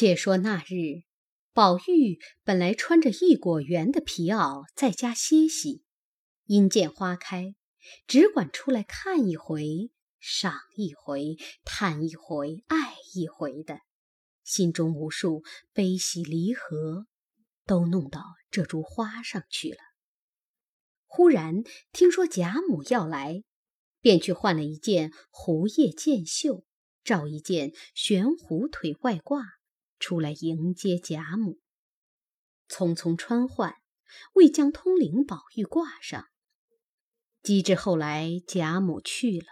且说那日，宝玉本来穿着一果园的皮袄在家歇息，因见花开，只管出来看一回，赏一回，叹一回，爱一回的，心中无数悲喜离合，都弄到这株花上去了。忽然听说贾母要来，便去换了一件狐叶箭袖，罩一件悬壶腿外褂，出来迎接贾母。匆匆穿换，未将通灵宝玉挂上。及至后来，贾母去了，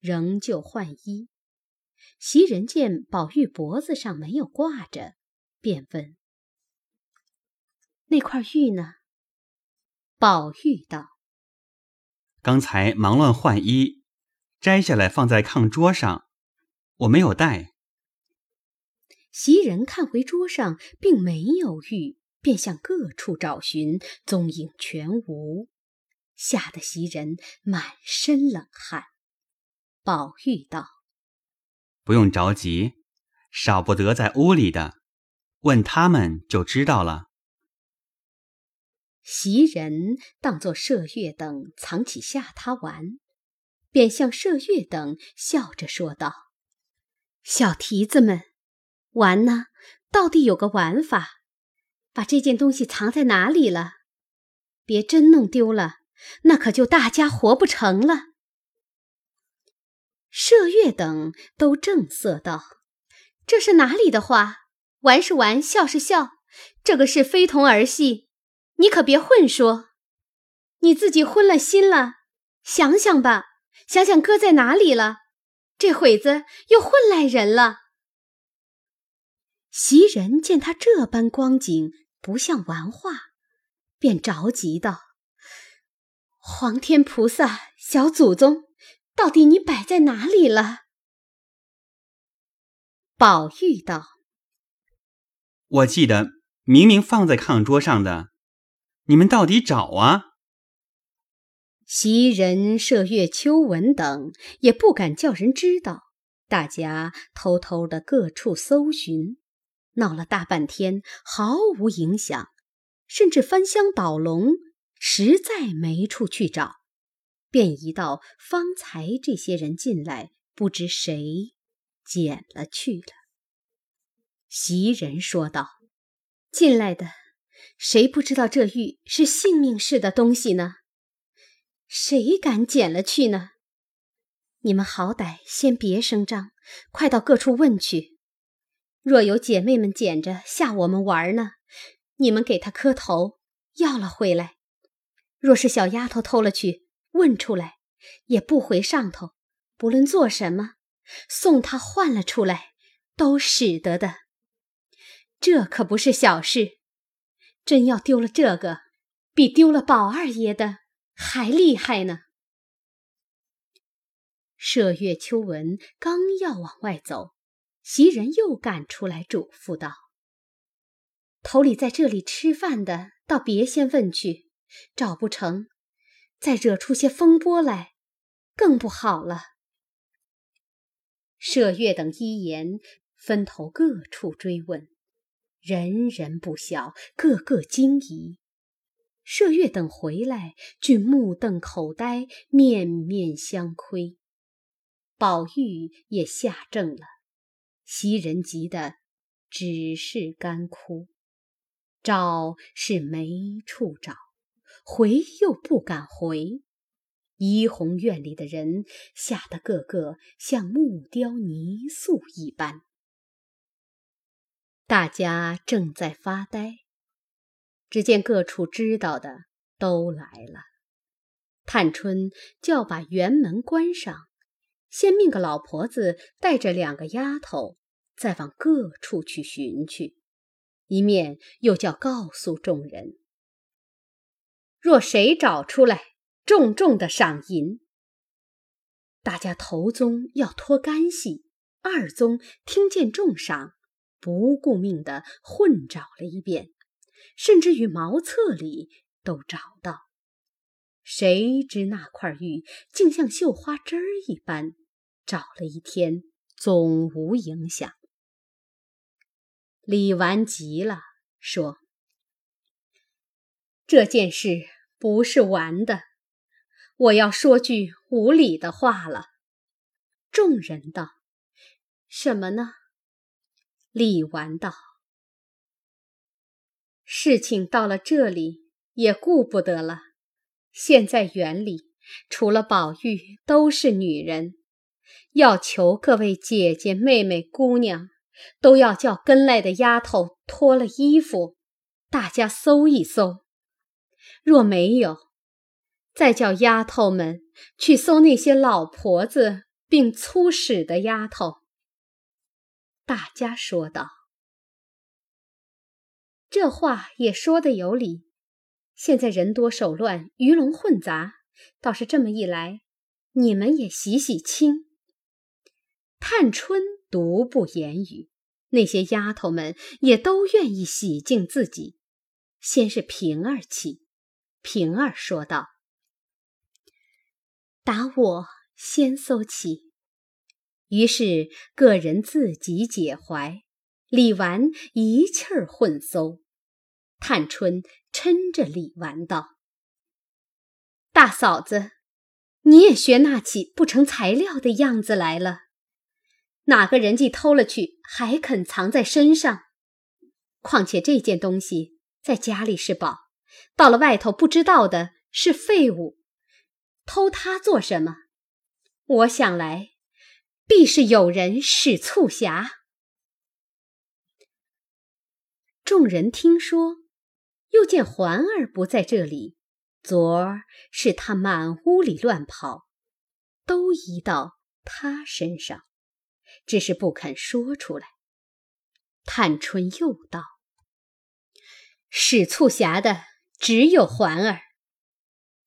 仍旧换衣。袭人见宝玉脖子上没有挂着，便问：“那块玉呢？”宝玉道：“刚才忙乱换衣，摘下来放在炕桌上，我没有带。”袭人看回桌上并没有玉，便向各处找寻，踪影全无，吓得袭人满身冷汗。宝玉道：“不用着急，少不得在屋里的，问他们就知道了。”袭人当作麝月等藏起吓他玩，便向麝月等笑着说道：“小蹄子们，玩呢，到底有个玩法。把这件东西藏在哪里了？别真弄丢了，那可就大家活不成了。”麝月等都正色道：“这是哪里的话？玩是玩，笑是笑，这个是非同儿戏。”你可别混说，你自己昏了心了。想想吧，想想搁在哪里了。这会子又混来人了。袭人见他这般光景，不像玩话，便着急道：“皇天菩萨，小祖宗，到底你摆在哪里了？”宝玉道：“我记得明明放在炕桌上的。”你们到底找啊？袭人、麝月、秋纹等也不敢叫人知道，大家偷偷的各处搜寻，闹了大半天，毫无影响，甚至翻箱倒笼，实在没处去找，便移到方才这些人进来，不知谁捡了去了。袭人说道：“进来的。”谁不知道这玉是性命似的东西呢？谁敢捡了去呢？你们好歹先别声张，快到各处问去。若有姐妹们捡着吓我们玩呢，你们给她磕头要了回来；若是小丫头偷了去，问出来也不回上头，不论做什么，送她换了出来，都使得的。这可不是小事。真要丢了这个，比丢了宝二爷的还厉害呢。麝月、秋纹刚要往外走，袭人又赶出来嘱咐道：“头里在这里吃饭的，倒别先问去，找不成，再惹出些风波来，更不好了。”麝月等一言，分头各处追问。人人不晓，个个惊疑。麝月等回来，均目瞪口呆，面面相窥。宝玉也吓怔了，袭人急得只是干哭，找是没处找，回又不敢回。怡红院里的人吓得个个像木雕泥塑一般。大家正在发呆，只见各处知道的都来了。探春叫把园门关上，先命个老婆子带着两个丫头，再往各处去寻去。一面又叫告诉众人：若谁找出来，重重的赏银。大家头宗要脱干系，二宗听见重赏。不顾命的混找了一遍，甚至于茅厕里都找到，谁知那块玉竟像绣花针儿一般，找了一天总无影响。李纨急了，说：“这件事不是玩的，我要说句无理的话了。”众人道：“什么呢？”李纨道：“事情到了这里，也顾不得了。现在园里除了宝玉，都是女人，要求各位姐姐、妹妹、姑娘。”都要叫跟来的丫头脱了衣服，大家搜一搜。若没有，再叫丫头们去搜那些老婆子并粗使的丫头。大家说道：“这话也说的有理。现在人多手乱，鱼龙混杂，倒是这么一来，你们也洗洗清。”探春独不言语，那些丫头们也都愿意洗净自己。先是平儿起，平儿说道：“打我先搜起。”于是个人自己解怀，李纨一气儿混搜。探春嗔着李纨道：“大嫂子，你也学那起不成材料的样子来了。”哪个人既偷了去，还肯藏在身上？况且这件东西在家里是宝，到了外头不知道的是废物，偷它做什么？我想来，必是有人使促狭。众人听说，又见环儿不在这里，昨儿是他满屋里乱跑，都移到他身上。只是不肯说出来。探春又道：“使促狭的只有环儿，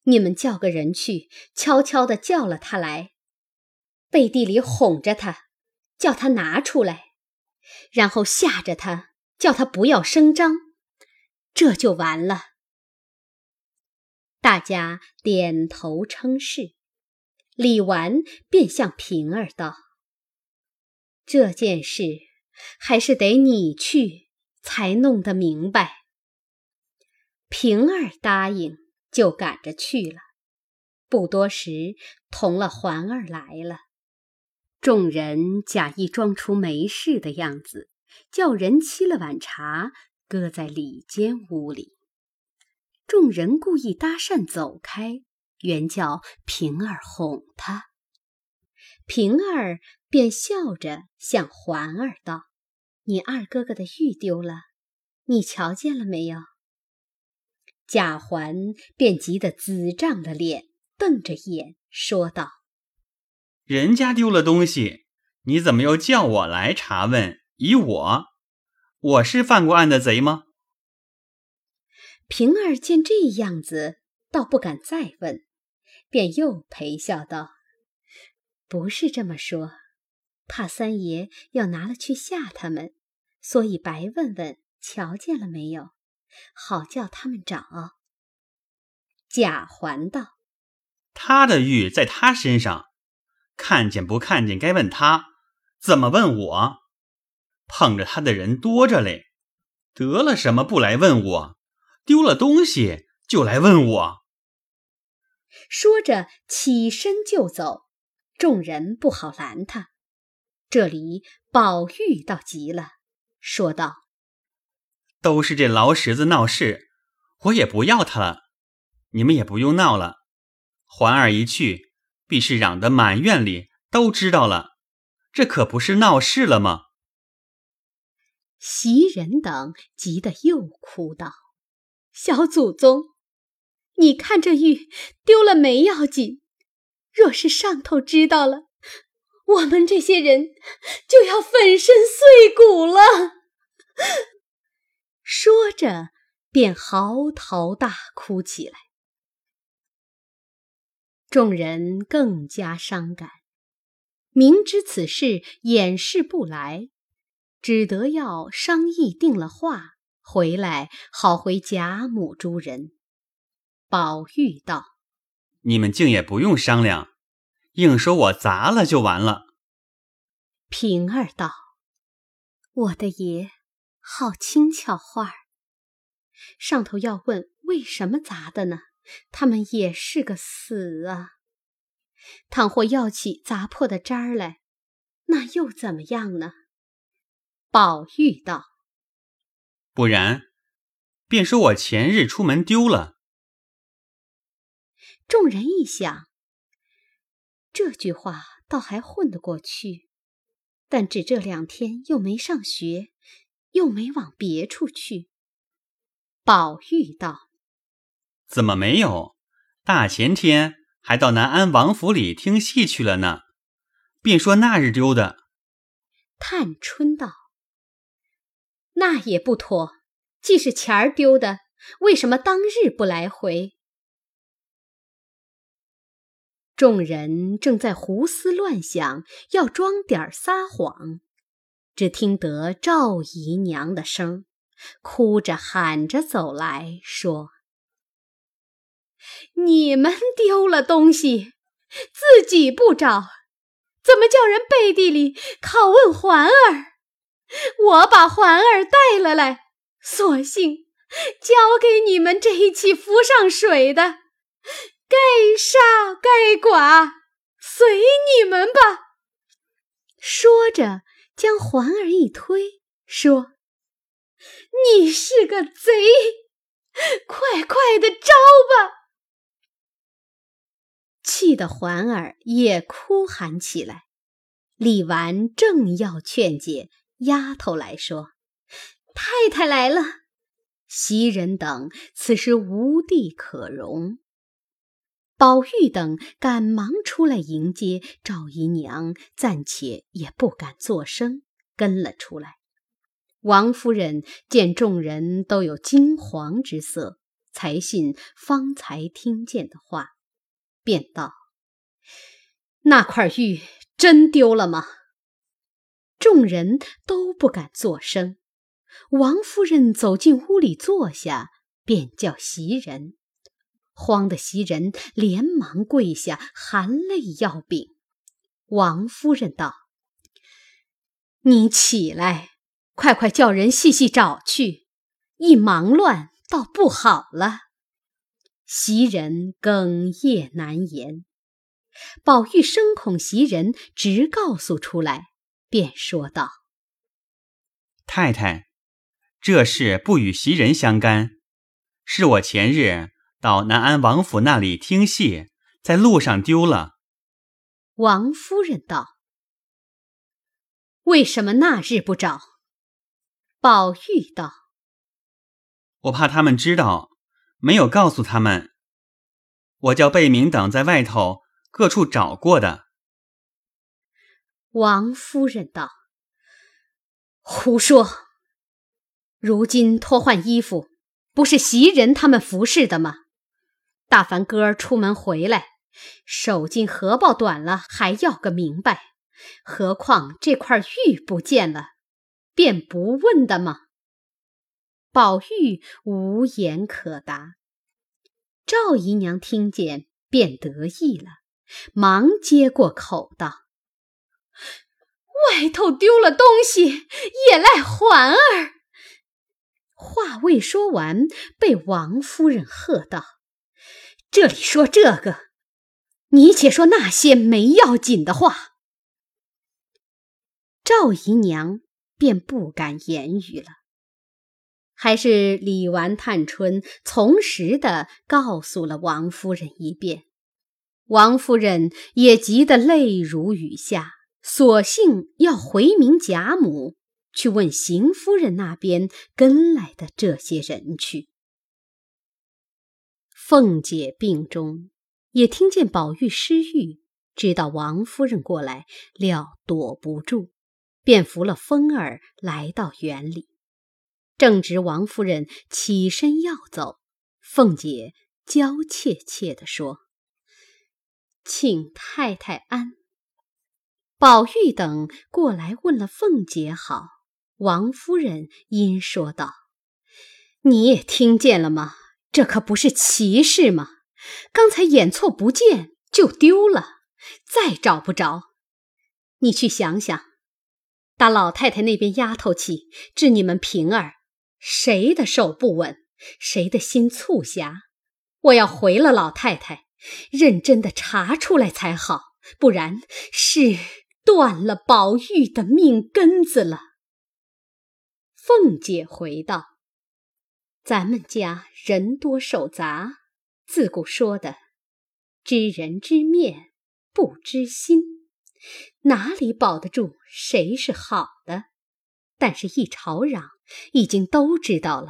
你们叫个人去，悄悄的叫了他来，背地里哄着他，叫他拿出来，然后吓着他，叫他不要声张，这就完了。”大家点头称是。李纨便向平儿道。这件事还是得你去才弄得明白。平儿答应，就赶着去了。不多时，同了环儿来了。众人假意装出没事的样子，叫人沏了碗茶，搁在里间屋里。众人故意搭讪走开，原叫平儿哄他。平儿便笑着向环儿道：“你二哥哥的玉丢了，你瞧见了没有？”贾环便急得紫涨了脸，瞪着眼说道：“人家丢了东西，你怎么又叫我来查问？以我，我是犯过案的贼吗？”平儿见这样子，倒不敢再问，便又陪笑道。不是这么说，怕三爷要拿了去吓他们，所以白问问瞧见了没有，好叫他们找。贾环道：“他的玉在他身上，看见不看见该问他，怎么问我？碰着他的人多着嘞，得了什么不来问我？丢了东西就来问我。”说着起身就走。众人不好拦他，这里宝玉倒急了，说道：“都是这老婶子闹事，我也不要他了，你们也不用闹了。环儿一去，必是嚷得满院里都知道了，这可不是闹事了吗？”袭人等急得又哭道：“小祖宗，你看这玉丢了没要紧。”若是上头知道了，我们这些人就要粉身碎骨了。说着，便嚎啕大哭起来。众人更加伤感，明知此事掩饰不来，只得要商议定了话，回来好回贾母诸人。宝玉道。你们竟也不用商量，硬说我砸了就完了。平儿道：“我的爷，好轻巧画儿。上头要问为什么砸的呢？他们也是个死啊！倘或要起砸破的渣儿来，那又怎么样呢？宝玉道：“不然，便说我前日出门丢了。”众人一想，这句话倒还混得过去，但只这两天又没上学，又没往别处去。宝玉道：“怎么没有？大前天还到南安王府里听戏去了呢。便说那日丢的。”探春道：“那也不妥。既是钱儿丢的，为什么当日不来回？”众人正在胡思乱想，要装点撒谎，只听得赵姨娘的声，哭着喊着走来说：“你们丢了东西，自己不找，怎么叫人背地里拷问环儿？我把环儿带了来，索性交给你们这一起浮上水的。”该杀该剐，随你们吧。说着，将环儿一推，说：“你是个贼，快快的招吧！”气得环儿也哭喊起来。李纨正要劝解，丫头来说：“太太来了。”袭人等此时无地可容。宝玉等赶忙出来迎接赵姨娘，暂且也不敢作声，跟了出来。王夫人见众人都有惊惶之色，才信方才听见的话，便道：“那块玉真丢了吗？”众人都不敢作声。王夫人走进屋里坐下，便叫袭人。慌得袭人连忙跪下，含泪要禀。王夫人道：“你起来，快快叫人细细找去，一忙乱，倒不好了。”袭人哽咽难言。宝玉生恐袭人直告诉出来，便说道：“太太，这事不与袭人相干，是我前日。”到南安王府那里听戏，在路上丢了。王夫人道：“为什么那日不找？”宝玉道：“我怕他们知道，没有告诉他们。我叫贝明等在外头各处找过的。”王夫人道：“胡说！如今脱换衣服，不是袭人他们服侍的吗？”大凡哥儿出门回来，手巾荷包短了，还要个明白。何况这块玉不见了，便不问的吗？宝玉无言可答。赵姨娘听见，便得意了，忙接过口道：“外头丢了东西，也赖环儿。”话未说完，被王夫人喝道。这里说这个，你且说那些没要紧的话。赵姨娘便不敢言语了，还是李纨、探春从实的告诉了王夫人一遍。王夫人也急得泪如雨下，索性要回明贾母，去问邢夫人那边跟来的这些人去。凤姐病中，也听见宝玉失玉，知道王夫人过来，料躲不住，便扶了风儿来到园里。正值王夫人起身要走，凤姐娇怯怯地说：“请太太安。”宝玉等过来问了凤姐好，王夫人因说道：“你也听见了吗？”这可不是奇事吗？刚才眼错不见就丢了，再找不着。你去想想，打老太太那边丫头起，治你们平儿，谁的手不稳，谁的心促狭？我要回了老太太，认真的查出来才好，不然是断了宝玉的命根子了。凤姐回道：“咱们家人多手杂，自古说的‘知人知面不知心’，哪里保得住谁是好的？但是，一吵嚷，已经都知道了。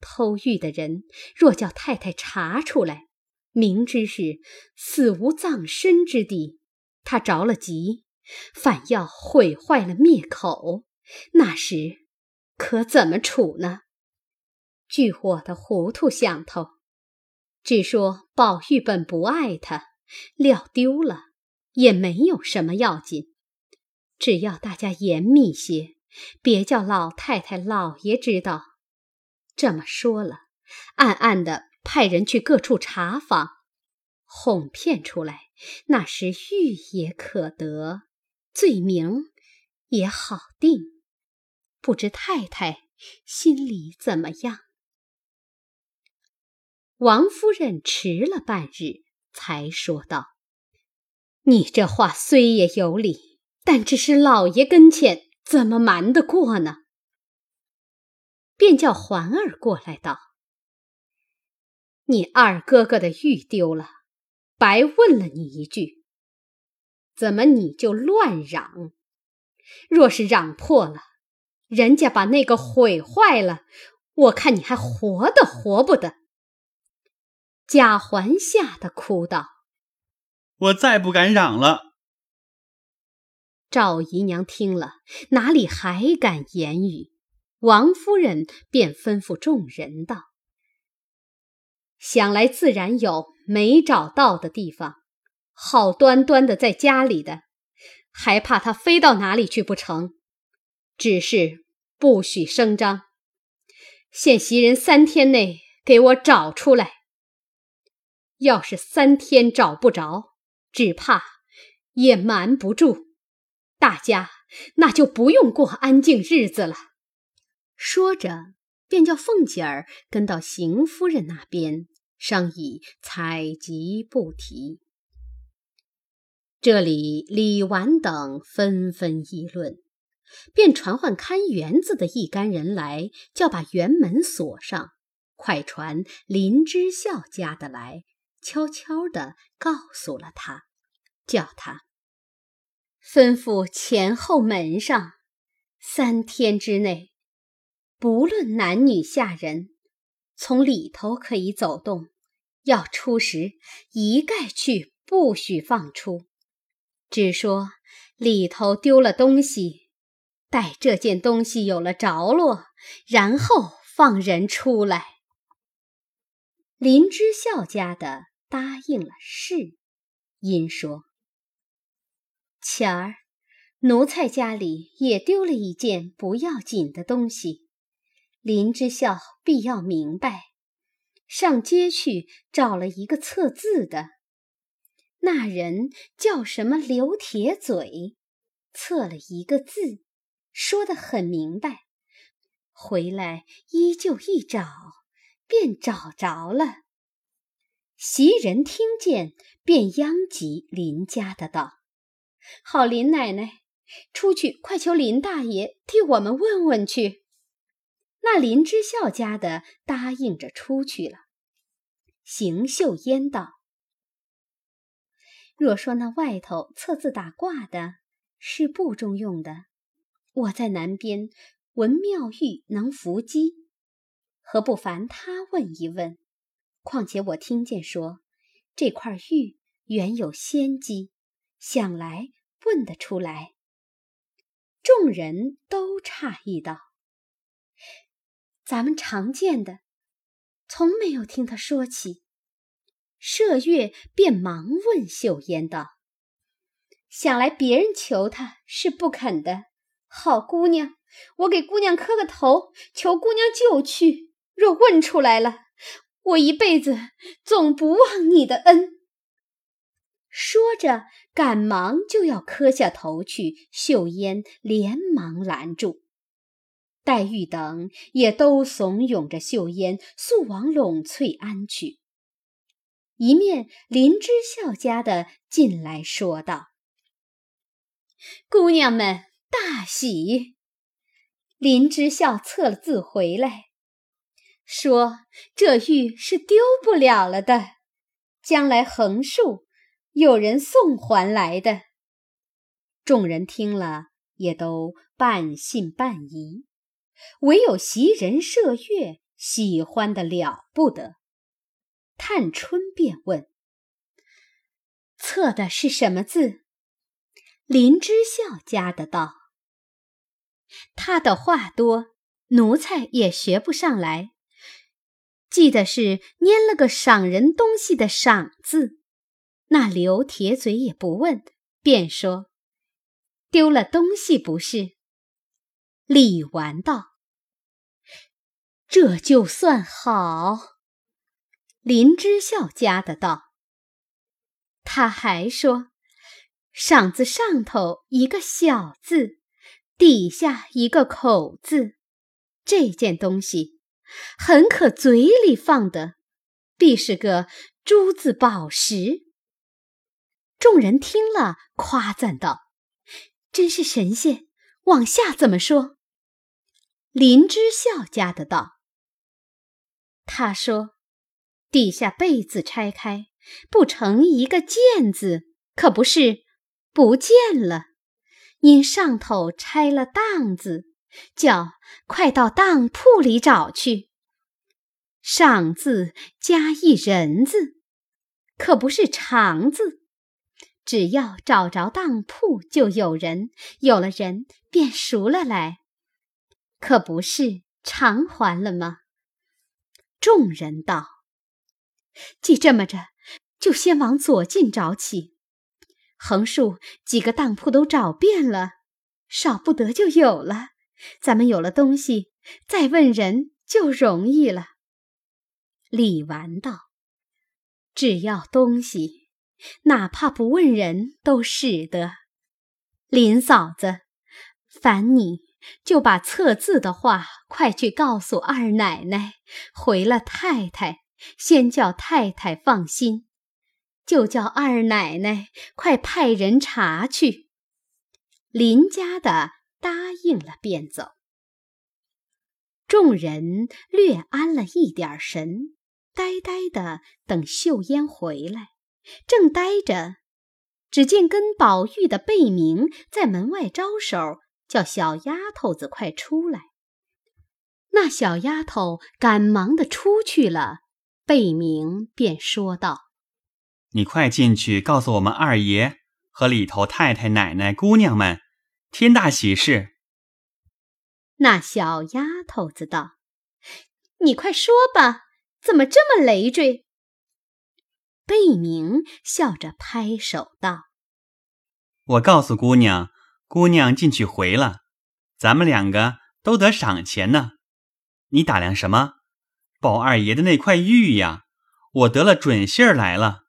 偷玉的人若叫太太查出来，明知是死无葬身之地，他着了急，反要毁坏了灭口，那时……”可怎么处呢？据我的糊涂想头，只说宝玉本不爱他，料丢了也没有什么要紧。只要大家严密些，别叫老太太、老爷知道。这么说了，暗暗的派人去各处查访，哄骗出来，那时玉也可得，罪名也好定。不知太太心里怎么样？王夫人迟了半日，才说道：“你这话虽也有理，但只是老爷跟前，怎么瞒得过呢？”便叫环儿过来道：“你二哥哥的玉丢了，白问了你一句，怎么你就乱嚷？若是嚷破了。”人家把那个毁坏了，我看你还活得活不得。贾环吓得哭道：“我再不敢嚷了。”赵姨娘听了，哪里还敢言语？王夫人便吩咐众人道：“想来自然有没找到的地方，好端端的在家里的，还怕他飞到哪里去不成？”只是不许声张，限袭人三天内给我找出来。要是三天找不着，只怕也瞒不住大家，那就不用过安静日子了。说着，便叫凤姐儿跟到邢夫人那边商议采集布提。这里李纨等纷纷议论。便传唤看园子的一干人来，叫把园门锁上。快传林之孝家的来，悄悄地告诉了他，叫他吩咐前后门上，三天之内，不论男女下人，从里头可以走动，要出时一概去，不许放出。只说里头丢了东西。待这件东西有了着落，然后放人出来。林之孝家的答应了是，因说：“前儿奴才家里也丢了一件不要紧的东西，林之孝必要明白。上街去找了一个测字的，那人叫什么刘铁嘴，测了一个字。”说得很明白，回来依旧一找，便找着了。袭人听见，便央及林家的道：“好，林奶奶，出去快求林大爷替我们问问去。”那林之孝家的答应着出去了。邢岫烟道：“若说那外头测字打卦的是不中用的。”我在南边闻妙玉能伏击，何不烦他问一问？况且我听见说这块玉原有仙机，想来问得出来。众人都诧异道：“咱们常见的，从没有听他说起。”麝月便忙问秀烟道：“想来别人求他是不肯的。”好姑娘，我给姑娘磕个头，求姑娘就去。若问出来了，我一辈子总不忘你的恩。说着，赶忙就要磕下头去，秀烟连忙拦住。黛玉等也都怂恿着秀烟速往栊翠庵去。一面林之孝家的进来说道：“姑娘们大喜！”林之孝测了字回来，说：“这玉是丢不了了的，将来横竖。”有人送还来的，众人听了也都半信半疑，唯有袭人、麝月喜欢的了不得。探春便问：“测的是什么字？”林之孝家的道：“他的话多，奴才也学不上来，记得是拈了个赏人东西的‘赏’字。”那刘铁嘴也不问，便说：“丢了东西不是？”李纨道：“这就算好。”林之孝家的道：“他还说，赏字上头一个小字，底下一个口字，这件东西很可嘴里放的，必是个珠子宝石。”众人听了，夸赞道：“真是神仙！”往下怎么说？林之孝家的道：“他说，底下被子拆开，不成一个见字，可不是不见了。因上头拆了当子，叫快到当铺里找去。上字加一人字，可不是长字。”只要找着当铺，就有人；有了人，便赎了来，可不是偿还了吗？众人道：“既这么着，就先往左近找起，横竖几个当铺都找遍了，少不得就有了。咱们有了东西，再问人就容易了。”李纨道：“只要东西。”哪怕不问人都使得。林嫂子，烦你就把测字的话快去告诉二奶奶，回了太太，先叫太太放心，就叫二奶奶快派人查去。林家的答应了，便走。众人略安了一点神，呆呆的等秀烟回来。正呆着，只见跟宝玉的贝明在门外招手，叫小丫头子快出来。那小丫头赶忙的出去了，贝明便说道：“你快进去告诉我们二爷和里头太太、奶奶、姑娘们，天大喜事。”那小丫头子道：“你快说吧，怎么这么累赘？”贝明笑着拍手道：“我告诉姑娘，姑娘进去回了，咱们两个都得赏钱呢。你打量什么？宝二爷的那块玉呀，我得了准信儿来了。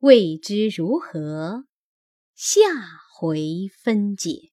未知如何，下回分解。”